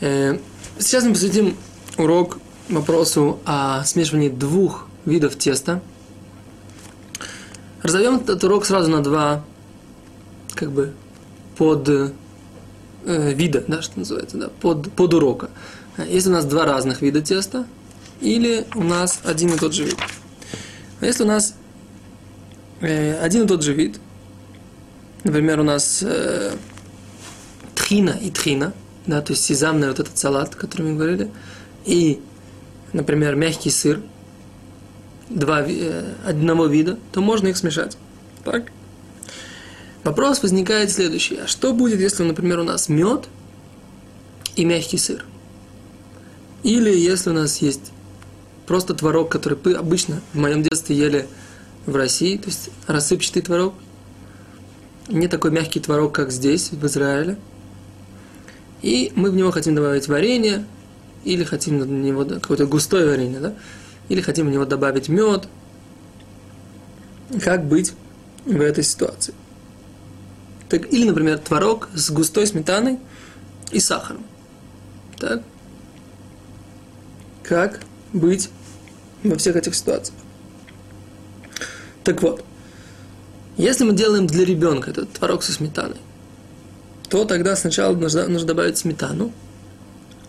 Э, сейчас мы посвятим урок вопросу о смешивании двух видов теста. Разовьем этот урок сразу на два, как бы, под э, вида, да, что называется, да, под, под урока. Если у нас два разных вида теста, или у нас один и тот же вид. Если у нас э, один и тот же вид, например, у нас э, тхина и тхина, да, то есть сезамный вот этот салат, который мы говорили, и, например, мягкий сыр, два, э, одного вида, то можно их смешать. Так? Вопрос возникает следующий. А что будет, если, например, у нас мед и мягкий сыр? Или если у нас есть просто творог, который обычно в моем детстве ели в России, то есть рассыпчатый творог, не такой мягкий творог, как здесь, в Израиле. И мы в него хотим добавить варенье, или хотим на него какое-то густое варенье, да? или хотим в него добавить мед. Как быть в этой ситуации? Так, или, например, творог с густой сметаной и сахаром. Так? Как быть во всех этих ситуациях? Так вот, если мы делаем для ребенка этот творог со сметаной, то тогда сначала нужно, нужно добавить сметану,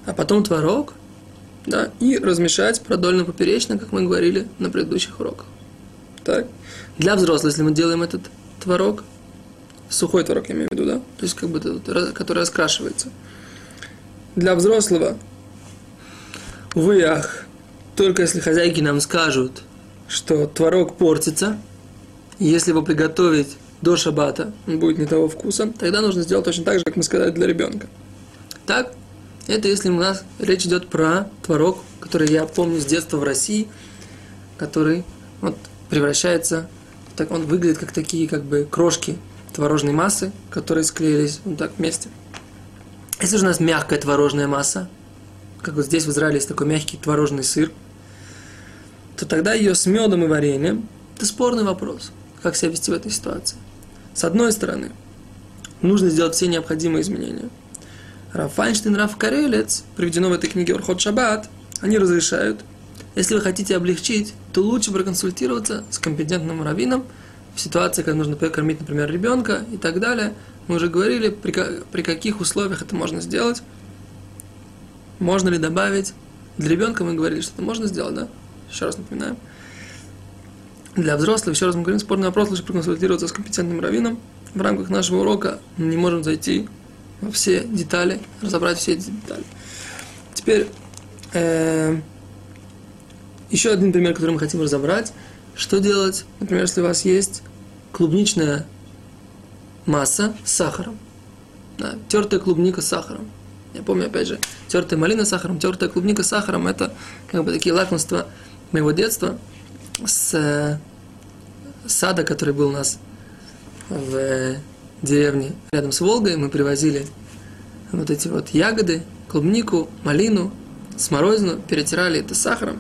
а потом творог, да, и размешать продольно-поперечно, как мы говорили на предыдущих уроках. Так. Для взрослых, если мы делаем этот творог, сухой творог я имею в виду, да, то есть как бы который раскрашивается. Для взрослого, увы, ах, только если хозяйки нам скажут, что творог портится, если его приготовить до шабата, он будет не того вкуса, тогда нужно сделать точно так же, как мы сказали для ребенка. Так, это если у нас речь идет про творог, который я помню с детства в России, который вот превращается, так он выглядит как такие как бы крошки творожной массы, которые склеились вот так вместе. Если же у нас мягкая творожная масса, как вот здесь в Израиле есть такой мягкий творожный сыр, то тогда ее с медом и вареньем – это спорный вопрос, как себя вести в этой ситуации. С одной стороны, нужно сделать все необходимые изменения – Раф Файнштейн, Раф Карелец, приведено в этой книге Орхот Шаббат, они разрешают, если вы хотите облегчить, то лучше проконсультироваться с компетентным раввином в ситуации, когда нужно покормить, например, ребенка и так далее. Мы уже говорили, при, при каких условиях это можно сделать. Можно ли добавить? Для ребенка мы говорили, что это можно сделать, да? Еще раз напоминаем. Для взрослых, еще раз мы говорим, спорный вопрос, лучше проконсультироваться с компетентным раввином. В рамках нашего урока мы не можем зайти все детали, разобрать все эти детали. Теперь э, еще один пример, который мы хотим разобрать. Что делать, например, если у вас есть клубничная масса с сахаром. Да, тертая клубника с сахаром. Я помню, опять же, тертая малина с сахаром, тертая клубника с сахаром – это как бы такие лакомства моего детства с сада, который был у нас в деревне рядом с Волгой, мы привозили вот эти вот ягоды, клубнику, малину, смородину, перетирали это сахаром.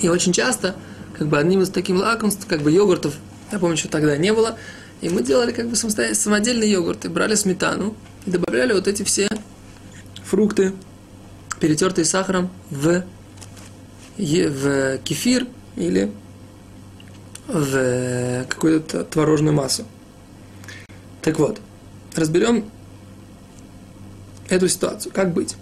И очень часто, как бы одним из таких лакомств, как бы йогуртов, я помню, что тогда не было, и мы делали как бы самодельные йогурты, брали сметану и добавляли вот эти все фрукты, перетертые сахаром, в, в кефир или в какую-то творожную массу. Так вот, разберем эту ситуацию. Как быть?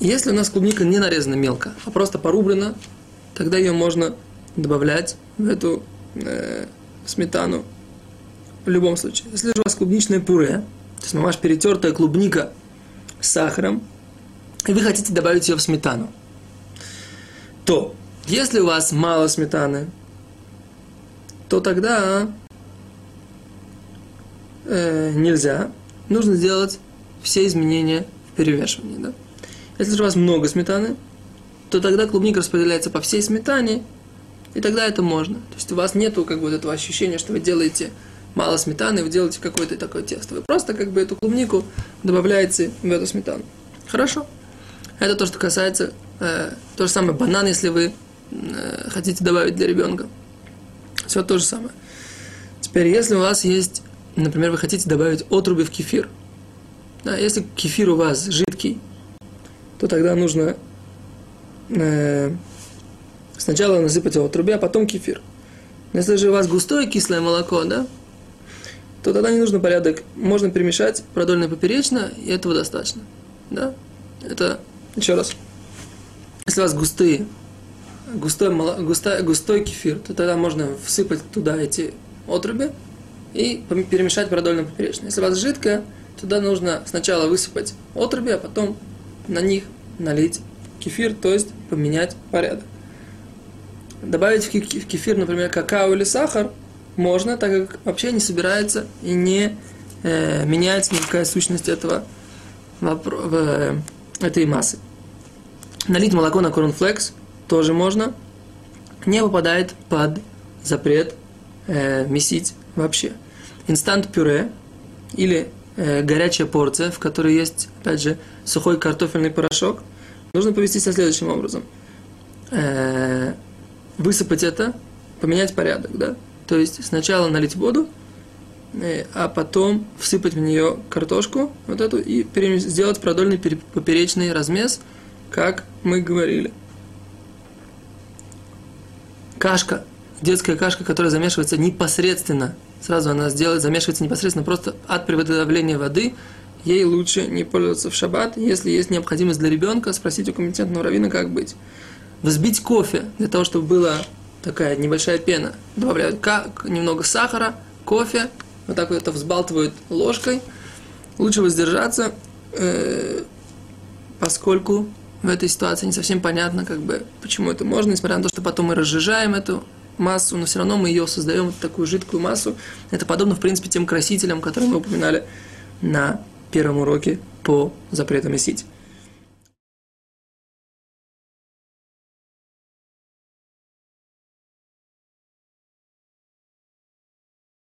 Если у нас клубника не нарезана мелко, а просто порублена, тогда ее можно добавлять в эту э, сметану в любом случае. Если же у вас клубничное пюре, то есть мамаш перетертая клубника с сахаром, и вы хотите добавить ее в сметану, то если у вас мало сметаны, то тогда э, нельзя. Нужно сделать все изменения в перемешивании. Да? Если же у вас много сметаны, то тогда клубника распределяется по всей сметане, и тогда это можно. То есть у вас нет как бы этого ощущения, что вы делаете мало сметаны, вы делаете какое-то такое тесто. Вы просто как бы эту клубнику добавляете в эту сметану. Хорошо. Это то, что касается, э, то же самое банан, если вы э, хотите добавить для ребенка. Все то же самое. Теперь, если у вас есть, например, вы хотите добавить отруби в кефир, Да, если кефир у вас жидкий, то тогда нужно э, сначала насыпать его в трубе, а потом кефир. Если же у вас густое кислое молоко, да, то тогда не нужно порядок. Можно перемешать продольно поперечно, и этого достаточно. Да? Это, еще раз, если у вас густые, густой, густой, густой кефир, то тогда можно всыпать туда эти отруби и перемешать продольно поперечно. Если у вас жидкое, туда нужно сначала высыпать отруби, а потом на них налить кефир, то есть поменять порядок. Добавить в кефир, например, какао или сахар можно, так как вообще не собирается и не э, меняется никакая сущность этого, э, этой массы. Налить молоко на корнфлекс тоже можно. Не попадает под запрет э, месить вообще. Инстант пюре или э, горячая порция, в которой есть, опять же, сухой картофельный порошок, нужно повести следующим образом. Э, высыпать это, поменять порядок, да? То есть сначала налить воду, э, а потом всыпать в нее картошку, вот эту, и сделать продольный поперечный размес, как мы говорили. Кашка, детская кашка, которая замешивается непосредственно, сразу она сделает, замешивается непосредственно просто от приготовления воды, ей лучше не пользоваться в шаббат, если есть необходимость для ребенка, спросить у компетентного равина, как быть. Взбить кофе для того, чтобы была такая небольшая пена. Добавляют как, немного сахара, кофе, вот так вот это взбалтывают ложкой. Лучше воздержаться, э, поскольку в этой ситуации не совсем понятно, как бы, почему это можно, несмотря на то, что потом мы разжижаем эту массу, но все равно мы ее создаем, вот такую жидкую массу. Это подобно, в принципе, тем красителям, которые мы упоминали на первом уроке по запрету месить.